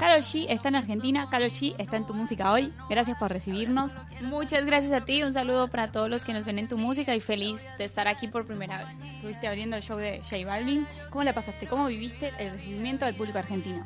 Carol G está en Argentina, Carol G está en tu música hoy. Gracias por recibirnos. Muchas gracias a ti, un saludo para todos los que nos ven en tu música y feliz de estar aquí por primera vez. Estuviste abriendo el show de J Balvin. ¿Cómo la pasaste? ¿Cómo viviste el recibimiento del público argentino?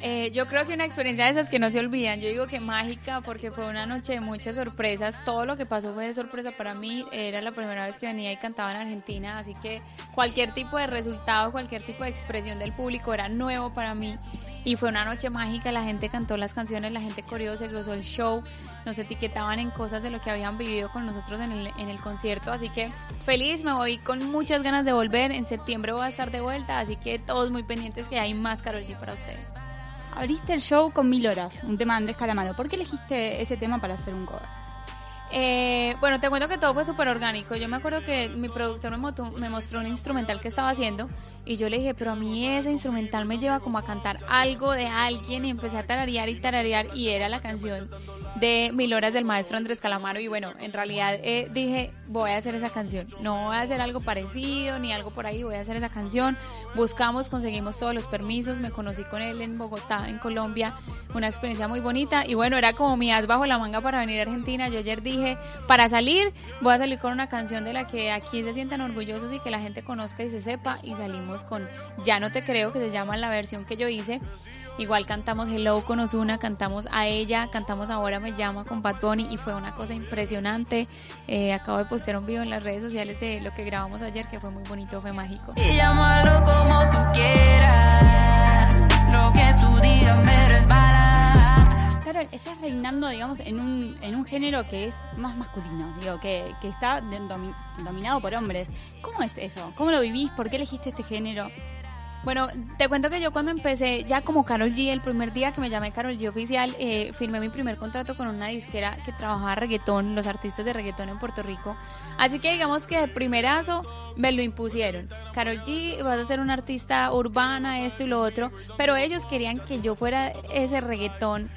Eh, yo creo que una experiencia de esas que no se olvidan. Yo digo que mágica porque fue una noche de muchas sorpresas. Todo lo que pasó fue de sorpresa para mí. Era la primera vez que venía y cantaba en Argentina, así que cualquier tipo de resultado, cualquier tipo de expresión del público era nuevo para mí y fue una noche mágica, la gente cantó las canciones, la gente corrió, se glosó el show, nos etiquetaban en cosas de lo que habían vivido con nosotros en el, en el concierto, así que feliz, me voy con muchas ganas de volver, en septiembre voy a estar de vuelta, así que todos muy pendientes que hay más Carol G para ustedes. Abriste el show con Mil Horas, un tema de Andrés Calamaro, ¿por qué elegiste ese tema para hacer un cover? Eh, bueno, te cuento que todo fue súper orgánico. Yo me acuerdo que mi productor me, mostró un instrumental que estaba haciendo y yo le dije, pero a mí ese instrumental me lleva como a cantar algo de alguien y empecé a tararear y tararear y era la canción de Mil Horas del maestro Andrés Calamaro y bueno, en realidad eh, dije, voy a hacer esa canción, no voy a hacer algo parecido ni algo por ahí, voy a hacer esa canción. Buscamos, conseguimos todos los permisos, me conocí con él en Bogotá, en Colombia, una experiencia muy bonita y bueno, era como mi as bajo la manga para venir a Argentina. Yo ayer dije, para salir, voy a salir con una canción de la que aquí se sientan orgullosos y que la gente conozca y se sepa y salimos con Ya no te creo, que se llama la versión que yo hice. Igual cantamos Hello con Ozuna, cantamos a ella, cantamos Ahora me llama con Bad Bunny y fue una cosa impresionante. Eh, acabo de postear un video en las redes sociales de lo que grabamos ayer que fue muy bonito, fue mágico. Y llámalo como tú quieras, lo que tú digas me reinando, digamos, en un, en un género que es más masculino, digo, que, que está dominado por hombres. ¿Cómo es eso? ¿Cómo lo vivís? ¿Por qué elegiste este género? Bueno, te cuento que yo cuando empecé, ya como Carol G, el primer día que me llamé Carol G oficial, eh, firmé mi primer contrato con una disquera que trabajaba reggaetón, los artistas de reggaetón en Puerto Rico. Así que digamos que de primerazo me lo impusieron. Carol G, vas a ser una artista urbana, esto y lo otro, pero ellos querían que yo fuera ese reggaetón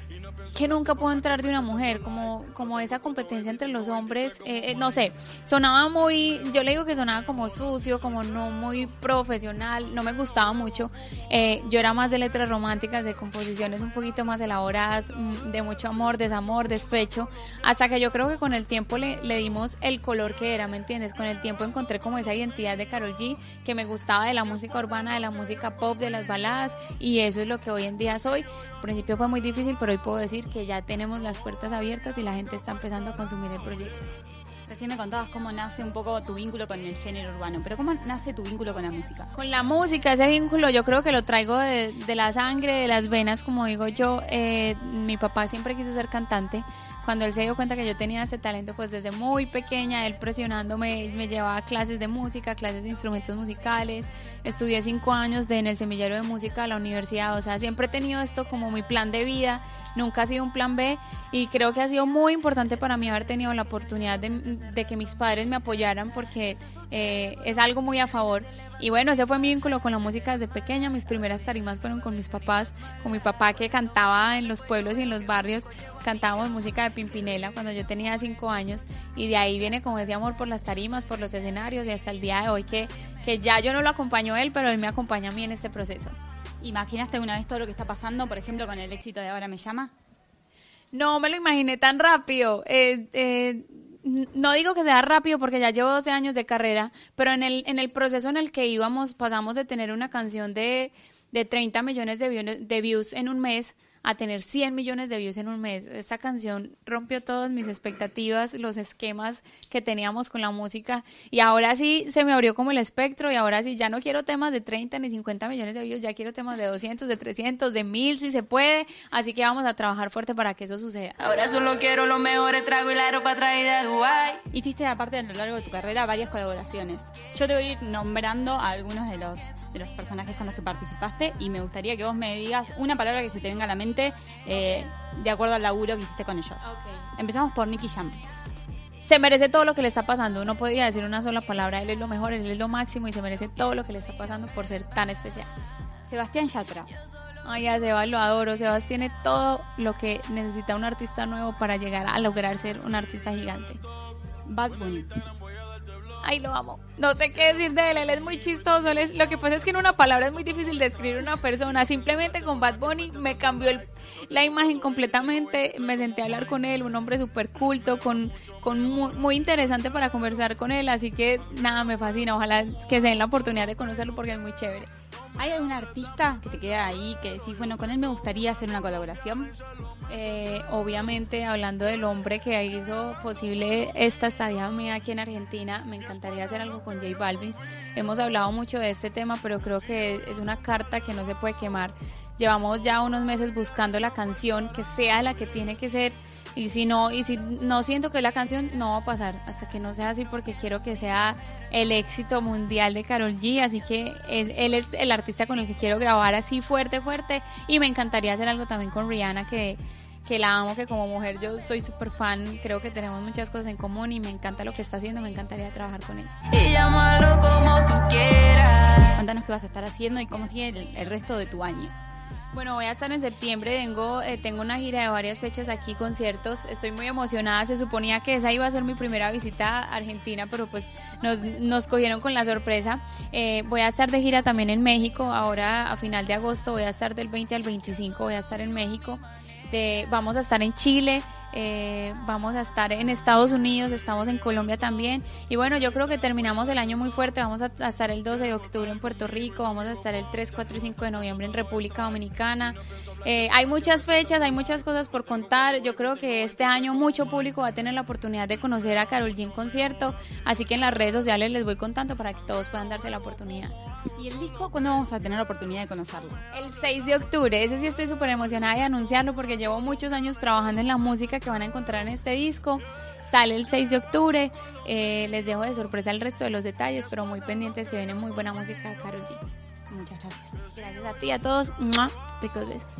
que nunca puedo entrar de una mujer, como, como esa competencia entre los hombres, eh, eh, no sé, sonaba muy, yo le digo que sonaba como sucio, como no muy profesional, no me gustaba mucho, eh, yo era más de letras románticas, de composiciones un poquito más elaboradas, mm, de mucho amor, desamor, despecho, hasta que yo creo que con el tiempo le, le dimos el color que era, ¿me entiendes? Con el tiempo encontré como esa identidad de Carol G, que me gustaba de la música urbana, de la música pop, de las baladas, y eso es lo que hoy en día soy. Al principio fue muy difícil, pero hoy puedo decir que ya tenemos las puertas abiertas y la gente está empezando a consumir el proyecto. Recién me contabas cómo nace un poco tu vínculo con el género urbano, pero ¿cómo nace tu vínculo con la música? Con la música, ese vínculo yo creo que lo traigo de, la sangre, de las venas, como digo yo. Eh, mi papá siempre quiso ser cantante. Cuando él se dio cuenta que yo tenía ese talento, pues desde muy pequeña, él presionándome, me llevaba a clases de música, clases de instrumentos musicales. Estudié cinco años de, en el semillero de música a la universidad. O sea, siempre he tenido esto como mi plan de vida nunca ha sido un plan B y creo que ha sido muy importante para mí haber tenido la oportunidad de, que mis padres me apoyaran porque eh, es algo muy a favor. Y bueno, ese fue mi vínculo con la música desde pequeña. Mis primeras tarimas fueron con mis papás, con mi papá que cantaba en los pueblos y en los barrios. Cantábamos música de Pimpinela cuando yo tenía cinco años y de ahí viene como ese amor por las tarimas, por los escenarios y hasta el día de hoy que, que ya yo no lo acompaño a él, pero él me acompaña a mí en este proceso. ¿Imaginaste una vez todo lo que está pasando, por ejemplo, con el éxito de Ahora me llama? No me lo imaginé tan rápido. Eh, eh, no digo que sea rápido porque ya llevo 12 años de carrera, pero en el, en el proceso en el que íbamos pasamos de tener una canción de, de 30 millones de de views en un mes a tener 100 millones de views en un mes. Esta canción rompió todas mis expectativas, los esquemas que teníamos con la música y ahora sí se me abrió como el espectro y ahora sí ya no quiero temas de 30 ni 50 millones de views, ya quiero temas de 200, de 300, de 1000 si se puede, así que vamos a trabajar fuerte para que eso suceda. Ahora solo quiero lo mejor, trago y la ropa traída de Dubai. Hiciste aparte a lo largo de tu carrera varias colaboraciones. Yo te voy a ir nombrando a algunos de los de los personajes con los que participaste y me gustaría que vos me digas una palabra que se te venga a la mente eh, de acuerdo al laburo que hiciste con ellos. Empezamos por Nicky Jam. Se merece todo lo que le está pasando. No podría decir una sola palabra. Él es lo mejor, él es lo máximo y se merece todo lo que le está pasando por ser tan especial. Sebastián Yatra. Ay, ya Sebas lo adoro. Sebas tiene todo lo que necesita un artista nuevo para llegar a lograr ser un artista gigante. Bad Bunny. Ay, lo amo. No sé qué decir de él, él es muy chistoso. es- lo que pasa es que en una palabra es muy difícil describir una persona. Simplemente con Bad Bunny me cambió la imagen completamente. Me senté a hablar con él, un hombre súper culto, con, con muy, muy interesante para conversar con él. Así que nada, me fascina. Ojalá que se den la oportunidad de conocerlo porque es muy chévere. ¿Hay algún artista que te queda ahí que decís, bueno, con él me gustaría hacer una colaboración? Eh, obviamente, hablando del hombre que hizo posible esta estadía mía aquí en Argentina, me encantaría hacer algo con J Balvin. Hemos hablado mucho de este tema, pero creo que es una carta que no se puede quemar. Llevamos ya unos meses buscando la canción que sea la que tiene que ser. Y si no, y si no siento que la canción, no va a pasar hasta que no sea así porque quiero que sea el éxito mundial de Carol G. Así que es- él es el artista con el que quiero grabar así fuerte, fuerte. Y me encantaría hacer algo también con Rihanna que, que la amo, que como mujer yo soy súper fan. Creo que tenemos muchas cosas en común y me encanta lo que está haciendo. Me encantaría trabajar con ella. Y llámalo como tú quieras. Contanos qué vas a estar haciendo y cómo sigue el, el resto de tu año. Bueno, voy a estar en septiembre, tengo, eh, tengo una gira de varias fechas aquí, conciertos, estoy muy emocionada, se suponía que esa iba a ser mi primera visita a Argentina, pero pues nos, nos cogieron con la sorpresa. Eh, voy a estar de gira también en México, ahora a final de agosto voy a estar del 20 al 25, voy a estar en México. De, vamos a estar en Chile, eh, vamos a estar en Estados Unidos, estamos en Colombia también. Y bueno, yo creo que terminamos el año muy fuerte. Vamos a, a estar el 12 de octubre en Puerto Rico, vamos a estar el 3, 4 y 5 de noviembre en República Dominicana. Eh, hay muchas fechas, hay muchas cosas por contar. Yo creo que este año mucho público va a tener la oportunidad de conocer a Carol G en concierto. Así que en las redes sociales les voy contando para que todos puedan darse la oportunidad. ¿Y el disco cuándo vamos a tener la oportunidad de conocerlo? El 6 de octubre, ese sí estoy súper emocionada de anunciarlo porque llevo muchos años trabajando en la música que van a encontrar en este disco. Sale el 6 de octubre, eh, les dejo de sorpresa el resto de los detalles, pero muy pendientes que viene muy buena música de Carol G. Muchas gracias. Gracias a ti a todos, ricos besos.